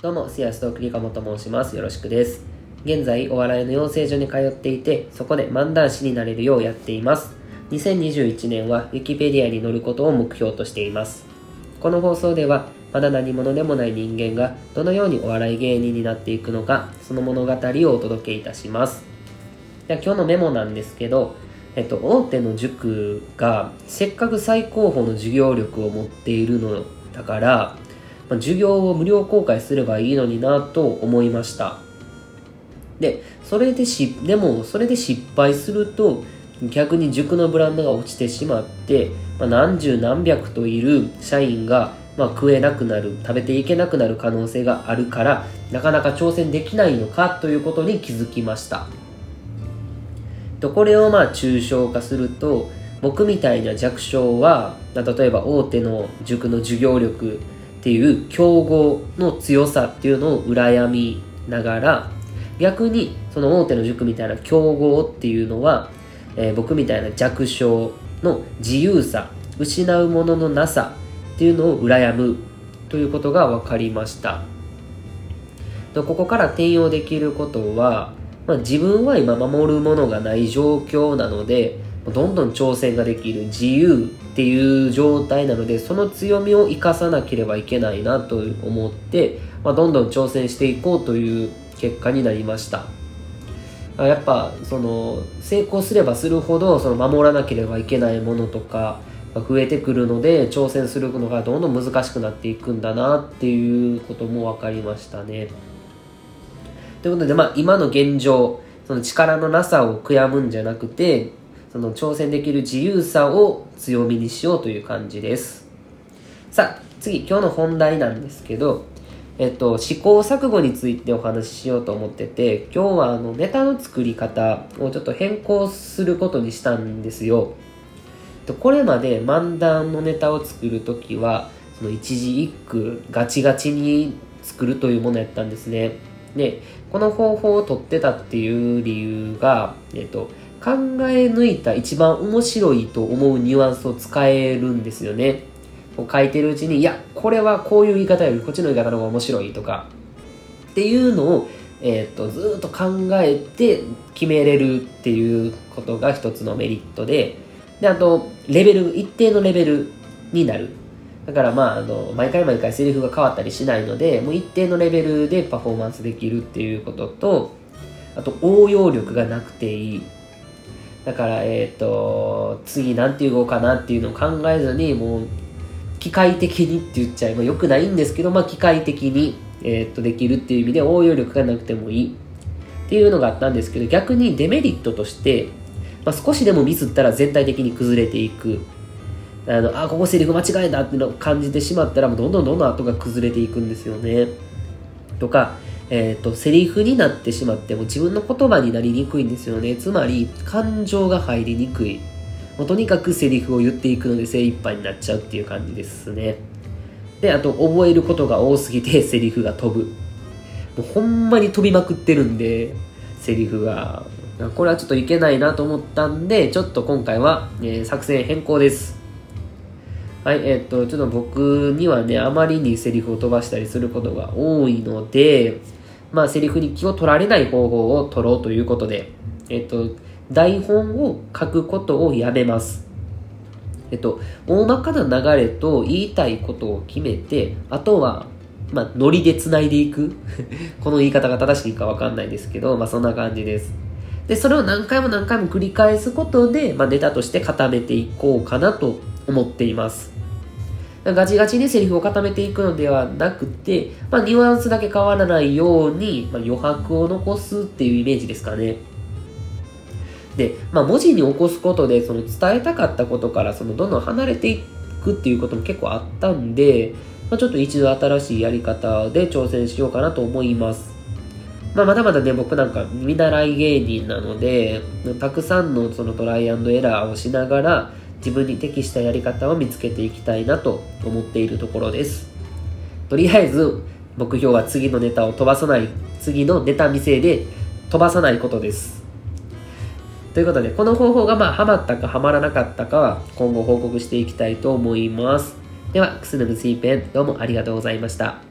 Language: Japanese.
どうも、シアストークリカモと申します。よろしくです。現在、お笑いの養成所に通っていて、そこで漫談師になれるようやっています。2021年は、ウィキペディアに載ることを目標としています。この放送では、まだ何者でもない人間が、どのようにお笑い芸人になっていくのか、その物語をお届けいたします。では今日のメモなんですけど、えっと、大手の塾がせっかく最高峰の授業力を持っているのだから、まあ、授業を無料公開すればいいのになと思いました。でそれでしでもそれで失敗すると逆に塾のブランドが落ちてしまって、まあ、何十何百といる社員が、まあ、食えなくなる食べていけなくなる可能性があるからなかなか挑戦できないのかということに気づきました。とこれをまあ抽象化すると僕みたいな弱小は例えば大手の塾の授業力っていう競合の強さっていうのを羨みながら逆にその大手の塾みたいな競合っていうのは、えー僕みたいな弱小の自由さ失うもののなさっていうのを羨むということが分かりました。とここから転用できることは、まあ、自分は今守るものがない状況なのでどんどん挑戦ができる自由っていう状態なのでその強みを生かさなければいけないなと思って、まあ、どんどん挑戦していこうという結果になりましたやっぱその成功すればするほどその守らなければいけないものとかが増えてくるので挑戦するのがどんどん難しくなっていくんだなっていうことも分かりましたね。ということで、まあ、今の現状その力のなさを悔やむんじゃなくてその挑戦できる自由さを強みにしようという感じです。さあ次今日の本題なんですけどえっと、試行錯誤についてお話ししようと思ってて今日はあのネタの作り方をちょっと変更することにしたんですよ。これまで漫談のネタを作るときはその一字一句ガチガチに作るというものやったんですね。でこの方法を取ってたっていう理由が、えっと、考え抜いた一番面白いと思うニュアンスを使えるんですよね。こう書いてるうちにいやこれはこういう言い方よりこっちの言い方の方が面白いとか。っていうのを、えっとずっと考えて決めれるっていうことが一つのメリットで。であとレベル一定のレベルになる。だからまああの毎回毎回セリフが変わったりしないのでもう一定のレベルでパフォーマンスできるっていうこととあと応用力がなくていい。だからえっ、と次なんて言おうかなっていうのを考えずにもう機械的にって言っちゃえばよくないんですけど、まあ、機械的に、えー、とできるっていう意味で応用力がなくてもいいっていうのがあったんですけど逆にデメリットとして、まあ、少しでもミスったら全体的に崩れていく。あのあここセリフ間違えたってのを感じてしまったらもうどんどんどんどん後が崩れていくんですよね。とか、えー、とセリフになってしまっても自分の言葉になりにくいんですよね。つまり感情が入りにくい。もうとにかくセリフを言っていくので精一杯になっちゃうっていう感じですね。であと覚えることが多すぎて セリフが飛ぶ。もうほんまに飛びまくってるんでセリフが。これはちょっといけないなと思ったんでちょっと今回は、えー作戦変更です。はいえーっとちょっと僕にはねあまりにセリフを飛ばしたりすることが多いのでまあセリフに気を取られない方法を取ろうということでえっと台本を書くことをやめますえっと、大まかな流れと言いたいことを決めて、あとは、まあ、ノリで繋いでいく。この言い方が正しいかわかんないですけど、まあ、そんな感じです。で、それを何回も何回も繰り返すことで、まあ、ネタとして固めていこうかなと思っています。ガチガチにセリフを固めていくのではなくて、まあ、ニュアンスだけ変わらないように、まあ、余白を残すっていうイメージですかね。で、まあ、文字に起こすことでその伝えたかったことからそのどんどん離れていくっていうことも結構あったんで、まあ、ちょっと一度新しいやり方で挑戦しようかなと思います。まあ、まだまだね、僕なんか見習い芸人なので、たくさんのそのトライアンドエラーをしながら、自分に適したやり方を見つけていきたいなと思っているところです。とりあえず、目標は次のネタを飛ばさない、次のネタ見せで飛ばさないことです。ということで、この方法がまあ、ハマったかハマらなかったかは、今後報告していきたいと思います。では、くすぬむスイペン、どうもありがとうございました。